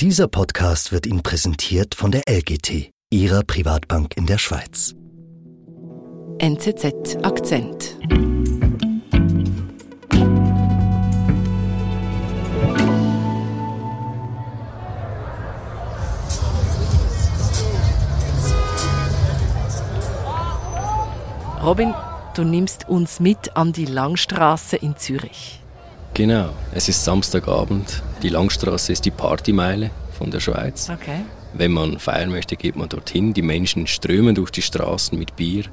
Dieser Podcast wird Ihnen präsentiert von der LGT, Ihrer Privatbank in der Schweiz. NZZ Akzent. Robin, du nimmst uns mit an die Langstraße in Zürich. Genau, es ist Samstagabend. Die Langstraße ist die Partymeile von der Schweiz. Okay. Wenn man feiern möchte, geht man dorthin. Die Menschen strömen durch die Straßen mit Bier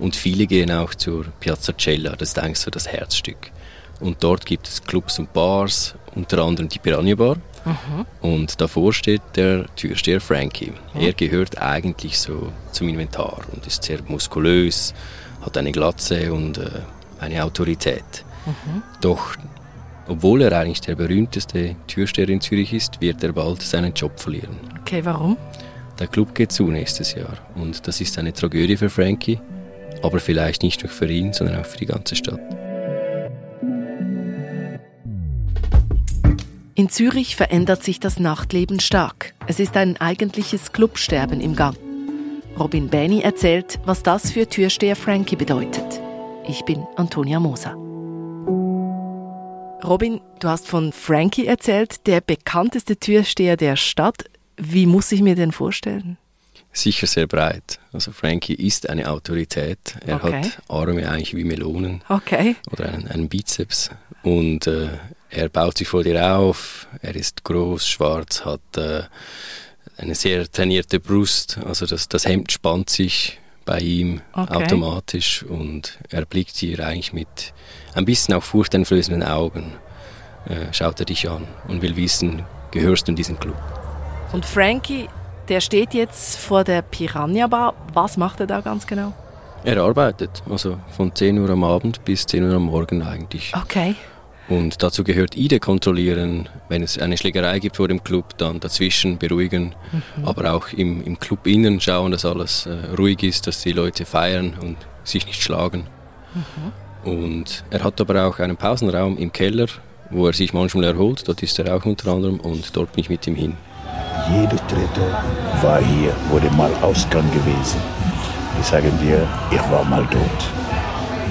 und viele gehen auch zur Piazza Cella, das ist eigentlich so das Herzstück. Und dort gibt es Clubs und Bars, unter anderem die Piranha Bar. Mhm. Und davor steht der Türsteher Frankie. Er gehört eigentlich so zum Inventar und ist sehr muskulös, hat eine Glatze und äh, eine Autorität. Doch obwohl er eigentlich der berühmteste Türsteher in Zürich ist, wird er bald seinen Job verlieren. Okay, warum? Der Club geht zu nächstes Jahr und das ist eine Tragödie für Frankie, aber vielleicht nicht nur für ihn, sondern auch für die ganze Stadt. In Zürich verändert sich das Nachtleben stark. Es ist ein eigentliches Clubsterben im Gang. Robin Bäni erzählt, was das für Türsteher Frankie bedeutet. Ich bin Antonia Moser. Robin, du hast von Frankie erzählt, der bekannteste Türsteher der Stadt. Wie muss ich mir den vorstellen? Sicher sehr breit. Also Frankie ist eine Autorität. Er Okay. hat Arme eigentlich wie Melonen Okay. oder einen, einen Bizeps und äh, er baut sich vor dir auf. Er ist groß, schwarz, hat äh, eine sehr trainierte Brust. Also das, das Hemd spannt sich bei ihm Okay. automatisch und er blickt dir eigentlich mit ein bisschen auch furchteinflößenden Augen. Äh, schaut er dich an und will wissen, gehörst du in diesen Club? Und Frankie, der steht jetzt vor der Piranha Bar. Was macht er da ganz genau? Er arbeitet, also von 10 Uhr am Abend bis 10 Uhr am Morgen eigentlich. Okay. Und dazu gehört ID kontrollieren, wenn es eine Schlägerei gibt vor dem Club, dann dazwischen beruhigen, aber auch im, im Club innen schauen, dass alles äh, ruhig ist, dass die Leute feiern und sich nicht schlagen. Und er hat aber auch einen Pausenraum im Keller, wo er sich manchmal erholt, dort ist er auch unter anderem und dort bin ich mit ihm hin. Jeder Dritte war hier, wurde mal Ausgang gewesen. Ich sage dir, ich war mal tot.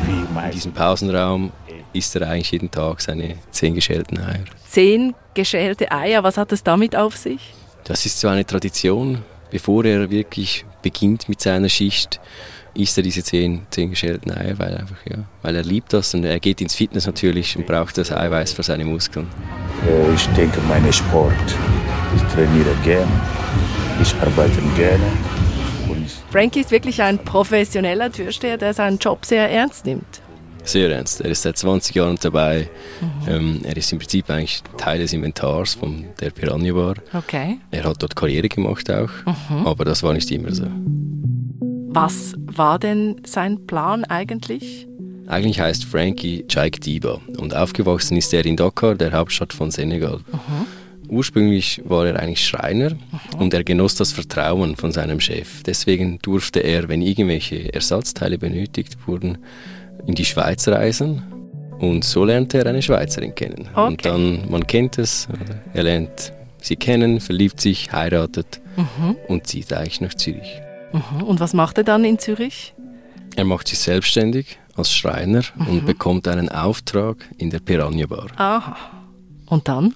Wie In diesem Pausenraum isst er eigentlich jeden Tag seine zehn geschälten Eier. Zehn geschälte Eier, was hat es damit auf sich? Das ist so eine Tradition. Bevor er wirklich beginnt mit seiner Schicht, isst er diese zehn, zehn geschälten Eier, weil, er einfach, ja, weil er liebt das und er geht ins Fitness natürlich und braucht das Eiweiß für seine Muskeln. Äh, Ich denke, mein Sport. Ich trainiere gerne, ich arbeite gerne. Frankie ist wirklich ein professioneller Türsteher, der seinen Job sehr ernst nimmt. Sehr ernst. Er ist seit 20 Jahren dabei. Ähm, er ist im Prinzip eigentlich Teil des Inventars von der Piranha Bar. Okay. Er hat dort Karriere gemacht auch, aber das war nicht immer so. Was war denn sein Plan eigentlich? Eigentlich heißt Frankie Jaik Diba und aufgewachsen ist er in Dakar, der Hauptstadt von Senegal. Ursprünglich war er eigentlich Schreiner und er genoss das Vertrauen von seinem Chef. Deswegen durfte er, wenn irgendwelche Ersatzteile benötigt wurden, in die Schweiz reisen und so lernte er eine Schweizerin kennen. Okay. Und dann, man kennt es, er lernt sie kennen, verliebt sich, heiratet und zieht eigentlich nach Zürich. Mhm. Und was macht er dann in Zürich? Er macht sich selbstständig als Schreiner und bekommt einen Auftrag in der Piranha Bar. Aha. Und dann?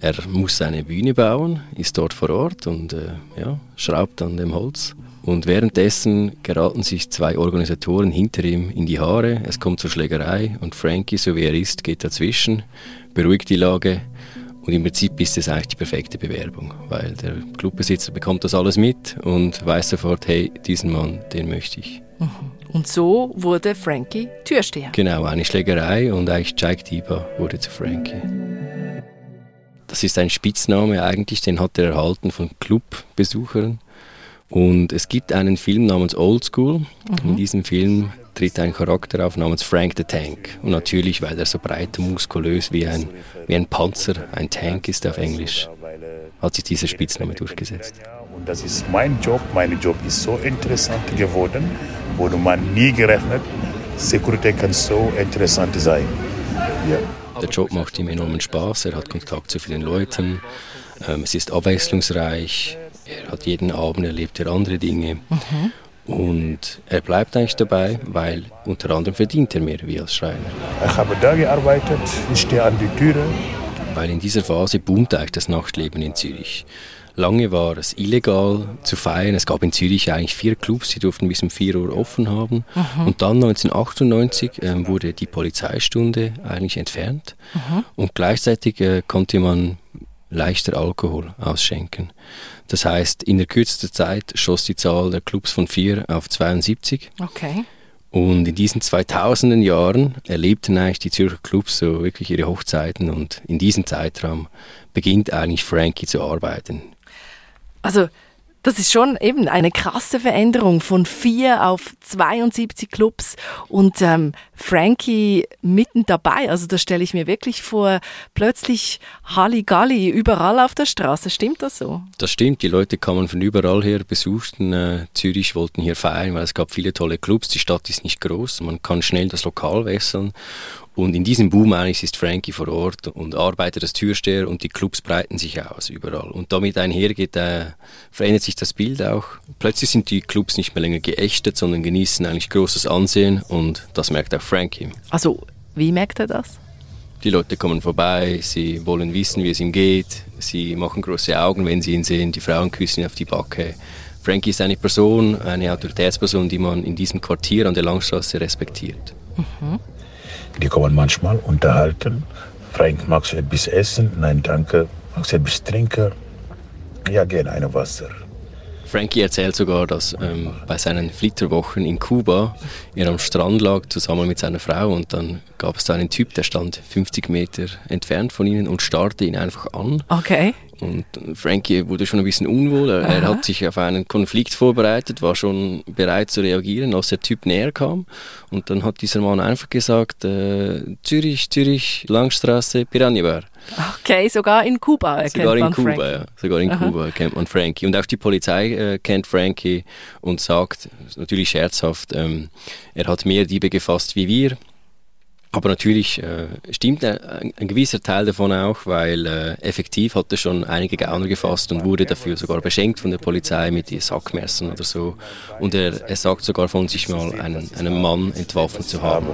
Er muss eine Bühne bauen, ist dort vor Ort und äh, ja, schraubt an dem Holz. Und währenddessen geraten sich zwei Organisatoren hinter ihm in die Haare. Es kommt zur Schlägerei und Frankie, so wie er ist, geht dazwischen, beruhigt die Lage. Und im Prinzip ist es eigentlich die perfekte Bewerbung, weil der Clubbesitzer bekommt das alles mit und weiß sofort, hey, diesen Mann, den möchte ich. Und so wurde Frankie Türsteher. Genau, eine Schlägerei und eigentlich Jack Diba wurde zu Frankie. Das ist ein Spitzname eigentlich, den hat er erhalten von Clubbesuchern. Und es gibt einen Film namens Old School. In diesem Film tritt ein Charakter auf namens Frank the Tank. Und natürlich, weil er so breit und muskulös wie ein, wie ein Panzer, ein Tank ist auf Englisch, hat sich dieser Spitzname durchgesetzt. Und das ist mein Job. Mein Job ist so interessant geworden, wurde man nie gerechnet. Security kann so interessant sein. Ja. Der Job macht ihm enormen Spaß, er hat Kontakt zu vielen Leuten, Ähm, es ist abwechslungsreich. Er hat jeden Abend erlebt er andere Dinge. Mhm. Und er bleibt eigentlich dabei, weil unter anderem verdient er mehr wie als Schreiner. Ich habe da gearbeitet, ich stehe an die Türe. Weil in dieser Phase boomt eigentlich das Nachtleben in Zürich. Lange war es illegal zu feiern. Es gab in Zürich eigentlich vier Clubs, die durften bis um 4 Uhr offen haben. Mhm. Und dann 1998 äh, wurde die Polizeistunde eigentlich entfernt. Mhm. Und gleichzeitig äh, konnte man leichter Alkohol ausschenken. Das heißt, in der kürzesten Zeit schoss die Zahl der Clubs von 4 auf 72. Okay. Und in diesen 2000er Jahren erlebten eigentlich die Zürcher Clubs so wirklich ihre Hochzeiten und in diesem Zeitraum beginnt eigentlich Frankie zu arbeiten. Also das ist schon eben eine krasse Veränderung von vier auf 72 Clubs und ähm, Frankie mitten dabei. Also das stelle ich mir wirklich vor, plötzlich Halligalli überall auf der Straße. Stimmt das so? Das stimmt. Die Leute kamen von überall her, besuchten äh, Zürich, wollten hier feiern, weil es gab viele tolle Clubs. Die Stadt ist nicht groß, man kann schnell das Lokal wechseln und in diesem Boom eigentlich ist Frankie vor Ort und arbeitet als Türsteher und die Clubs breiten sich aus überall. Und damit einhergeht, äh, verändert sich das Bild auch. Plötzlich sind die Clubs nicht mehr länger geächtet, sondern genießen eigentlich großes Ansehen und das merkt auch Frankie. Also, wie merkt er das? Die Leute kommen vorbei, sie wollen wissen, wie es ihm geht, sie machen große Augen, wenn sie ihn sehen, die Frauen küssen ihn auf die Backe. Frankie ist eine Person, eine Autoritätsperson, die man in diesem Quartier an der Langstraße respektiert. Mhm. Die kommen manchmal unterhalten. Frank, magst du etwas essen? Nein, danke. Magst du etwas trinken? Ja, gerne eine Wasser. Frankie erzählt sogar, dass ähm, bei seinen Flitterwochen in Kuba er am Strand lag zusammen mit seiner Frau und dann gab es da einen Typ, der stand 50 Meter entfernt von ihnen und starrte ihn einfach an. Okay. Und Frankie wurde schon ein bisschen unwohl. Er, er, hat sich auf einen Konflikt vorbereitet, war schon bereit zu reagieren, als der Typ näher kam. Und dann hat dieser Mann einfach gesagt, äh, Zürich, Zürich, Langstraße, Piranha Bar. Okay, sogar in Kuba erkennt sogar in man Kuba, Frankie. Ja. Sogar in Aha. Kuba kennt man Frankie. Und auch die Polizei äh, kennt Frankie und sagt, natürlich scherzhaft, ähm, er hat mehr Diebe gefasst wie wir. Aber natürlich äh, stimmt ein, ein, gewisser Teil davon auch, weil äh, effektiv hat er schon einige Gauner gefasst und wurde dafür sogar beschenkt von der Polizei mit Sackmessern oder so. Und er, er sagt sogar von sich mal, einen, einen Mann entwaffnet zu haben.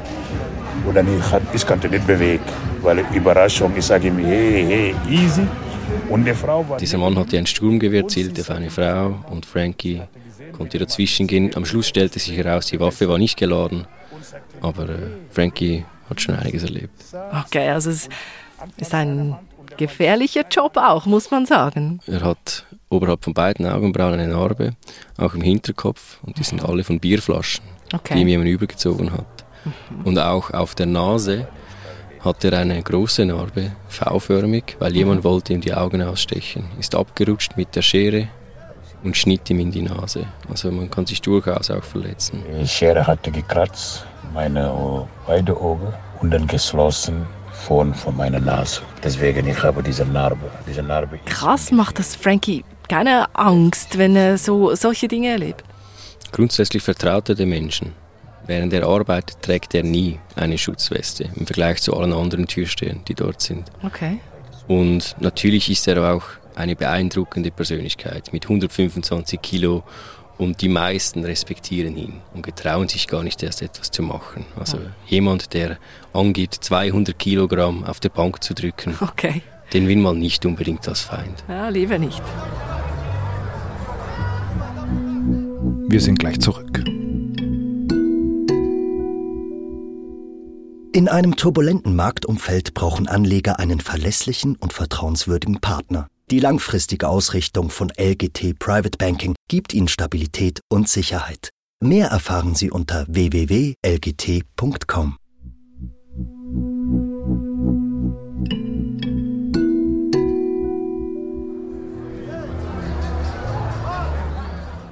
Und dann ich, ich konnte nicht bewegen, weil Überraschung, ich sage ihm, hey, hey, easy. Und die Frau war Dieser Mann hatte ein Sturmgewehr, zielte auf eine Frau und Frankie konnte dazwischen gehen. Am Schluss stellte sich heraus, die Waffe war nicht geladen, aber äh, Frankie hat schon einiges erlebt. Okay, also es ist ein gefährlicher Job auch, muss man sagen. Er hat oberhalb von beiden Augenbrauen eine Narbe, auch im Hinterkopf und die sind alle von Bierflaschen, okay. die ihm jemand übergezogen hat. Mhm. Und auch auf der Nase hat er eine große Narbe, V-förmig, weil jemand wollte ihm die Augen ausstechen. Ist abgerutscht mit der Schere und schnitt ihm in die Nase. Also man kann sich durchaus auch verletzen. Die Schere hatte gekratzt meine beide Augen und dann geschlossen von, von meiner Nase. Deswegen ich habe diese Narbe. Diese Narbe Krass macht das Frankie keine Angst, wenn er so solche Dinge erlebt. Grundsätzlich vertraut er den Menschen. Während er arbeitet, trägt er nie eine Schutzweste im Vergleich zu allen anderen Türstehern, die dort sind. Okay. Und natürlich ist er auch eine beeindruckende Persönlichkeit mit 125 Kilo und die meisten respektieren ihn und getrauen sich gar nicht erst etwas zu machen. Also ja. jemand, der angeht, 200 Kilogramm auf der Bank zu drücken, okay. den will man nicht unbedingt als Feind. Ja, lieber nicht. Wir sind gleich zurück. In einem turbulenten Marktumfeld brauchen Anleger einen verlässlichen und vertrauenswürdigen Partner. Die langfristige Ausrichtung von LGT Private Banking gibt Ihnen Stabilität und Sicherheit. Mehr erfahren Sie unter www.lgt.com.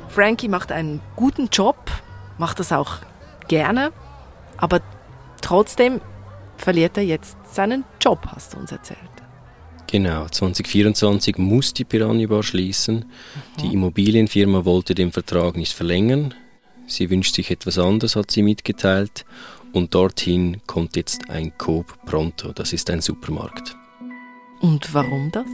Frankie macht einen guten Job, macht das auch gerne, aber trotzdem verliert er jetzt seinen Job, hast du uns erzählt. Genau, 2024 muss die Piranha Bar schließen. Mhm. Die Immobilienfirma wollte den Vertrag nicht verlängern. Sie wünscht sich etwas anderes, hat sie mitgeteilt. Und dorthin kommt jetzt ein Coop Pronto. Das ist ein Supermarkt. Und warum das?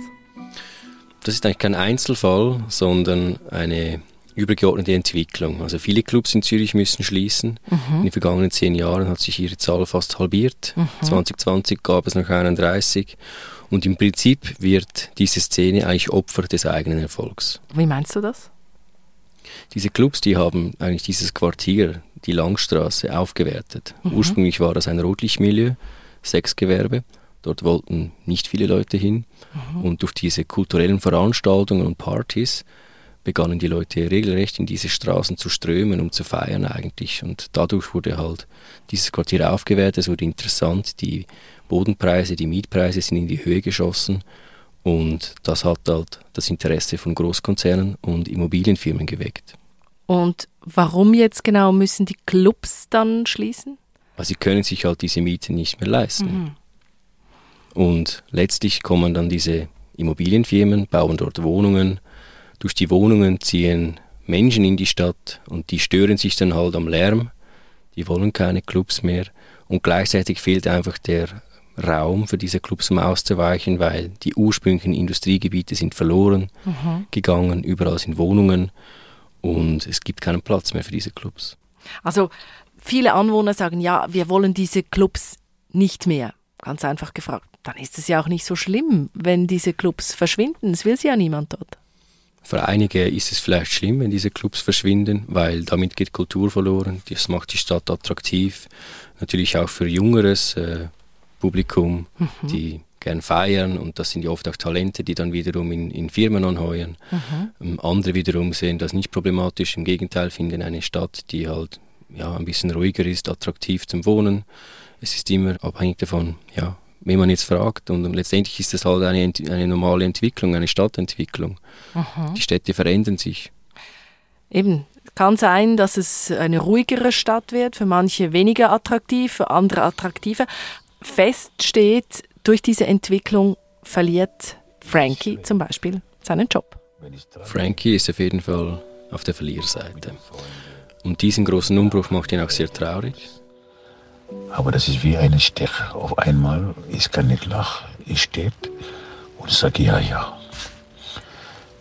Das ist eigentlich kein Einzelfall, sondern eine übergeordnete Entwicklung. Also viele Clubs in Zürich müssen schließen. Mhm. In den vergangenen zehn Jahren hat sich ihre Zahl fast halbiert. Mhm. 2020 gab es noch 31. Und im Prinzip wird diese Szene eigentlich Opfer des eigenen Erfolgs. Wie meinst du das? Diese Clubs, die haben eigentlich dieses Quartier, die Langstraße, aufgewertet. Mhm. Ursprünglich war das ein Rotlichtmilieu, Sexgewerbe. Dort wollten nicht viele Leute hin. Mhm. Und durch diese kulturellen Veranstaltungen und Partys begannen die Leute regelrecht in diese Straßen zu strömen, um zu feiern eigentlich. Und dadurch wurde halt dieses Quartier aufgewertet, es wurde interessant, die Bodenpreise, die Mietpreise sind in die Höhe geschossen und das hat halt das Interesse von Großkonzernen und Immobilienfirmen geweckt. Und warum jetzt genau müssen die Clubs dann schließen? Weil sie können sich halt diese Miete nicht mehr leisten. Mhm. Und letztlich kommen dann diese Immobilienfirmen, bauen dort Wohnungen, durch die Wohnungen ziehen Menschen in die Stadt und die stören sich dann halt am Lärm. Die wollen keine Clubs mehr und gleichzeitig fehlt einfach der Raum für diese Clubs, um auszuweichen, weil die ursprünglichen Industriegebiete sind verloren mhm. gegangen, überall sind Wohnungen und es gibt keinen Platz mehr für diese Clubs. Also viele Anwohner sagen, ja, wir wollen diese Clubs nicht mehr. Ganz einfach gefragt. Dann ist es ja auch nicht so schlimm, wenn diese Clubs verschwinden. Es will sie ja niemand dort. Für einige ist es vielleicht schlimm, wenn diese Clubs verschwinden, weil damit geht Kultur verloren. Das macht die Stadt attraktiv. Natürlich auch für jüngeres äh, Publikum, mhm. die gern feiern und das sind ja oft auch Talente, die dann wiederum in, in Firmen anheuern. Mhm. Ähm, andere wiederum sehen das nicht problematisch, im Gegenteil finden eine Stadt, die halt ja, ein bisschen ruhiger ist, attraktiv zum Wohnen. Es ist immer abhängig davon, ja, wenn man jetzt fragt. Und letztendlich ist das halt eine, eine normale Entwicklung, eine Stadtentwicklung. Mhm. Die Städte verändern sich. Eben, kann sein, dass es eine ruhigere Stadt wird, für manche weniger attraktiv, für andere attraktiver. Fest steht, durch diese Entwicklung verliert Frankie zum Beispiel seinen Job. Frankie ist auf jeden Fall auf der Verlierseite. Und diesen großen Umbruch macht ihn auch sehr traurig. Aber das ist wie ein Stich. Auf einmal, ich kann nicht lachen. Ich stehe und sage ja, ja.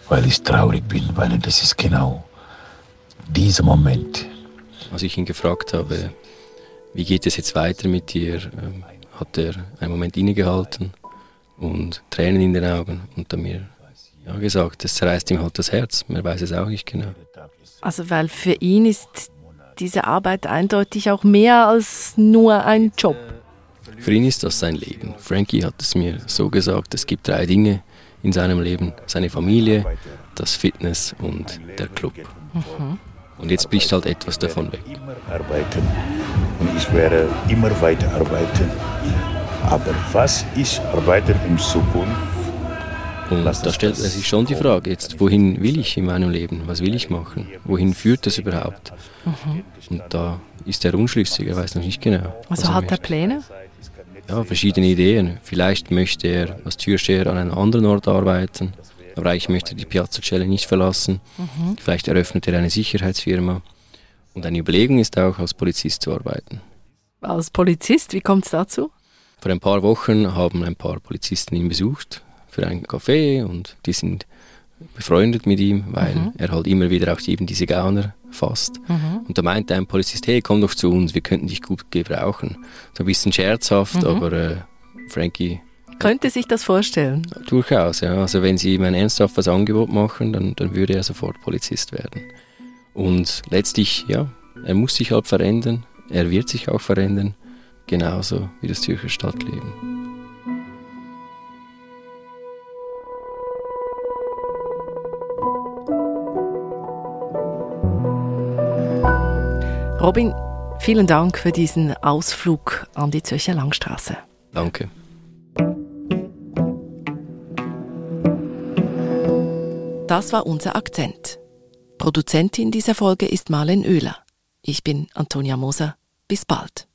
Weil ich traurig bin, weil das ist genau dieser Moment. Als ich ihn gefragt habe, wie geht es jetzt weiter mit dir, ähm, hat er einen Moment innegehalten und Tränen in den Augen und dann mir ja gesagt, das zerreißt ihm halt das Herz. Man weiß es auch nicht genau. Also weil für ihn ist diese Arbeit eindeutig auch mehr als nur ein Job. Für ihn ist das sein Leben. Frankie hat es mir so gesagt, es gibt drei Dinge in seinem Leben. Seine Familie, das Fitness und der Club. Mhm. Und jetzt bricht halt etwas davon weg. Arbeiten und ich werde immer weiter arbeiten. Aber was ich arbeite in Zukunft, und da stellt er sich schon die Frage jetzt, wohin will ich in meinem Leben? Was will ich machen? Wohin führt das überhaupt? Mhm. Und da ist er unschlüssig, er weiß noch nicht genau. Also hat er Pläne? Ja, verschiedene Ideen. Vielleicht möchte er als Türsteher an einem anderen Ort arbeiten, aber ich möchte die Piazza Celle nicht verlassen. Mhm. Vielleicht eröffnet er eine Sicherheitsfirma. Und eine Überlegung ist auch, als Polizist zu arbeiten. Als Polizist, wie kommt es dazu? Vor ein paar Wochen haben ein paar Polizisten ihn besucht für einen Kaffee und die sind befreundet mit ihm, weil mhm. er halt immer wieder auch eben diese Gauner fasst. Mhm. Und da meinte ein Polizist, hey, komm doch zu uns, wir könnten dich gut gebrauchen. So ein bisschen scherzhaft, mhm. aber äh, Frankie... Könnte sich das vorstellen? Durchaus, ja. Also wenn sie ihm ein ernsthaftes Angebot machen, dann, dann würde er sofort Polizist werden. Und letztlich, ja, er muss sich halt verändern, er wird sich auch verändern, genauso wie das Zürcher Stadtleben. Robin, vielen Dank für diesen Ausflug an die Zürcher Langstraße. Danke. Das war unser Akzent. Produzentin dieser Folge ist Marlen Oehler. Ich bin Antonia Moser. Bis bald.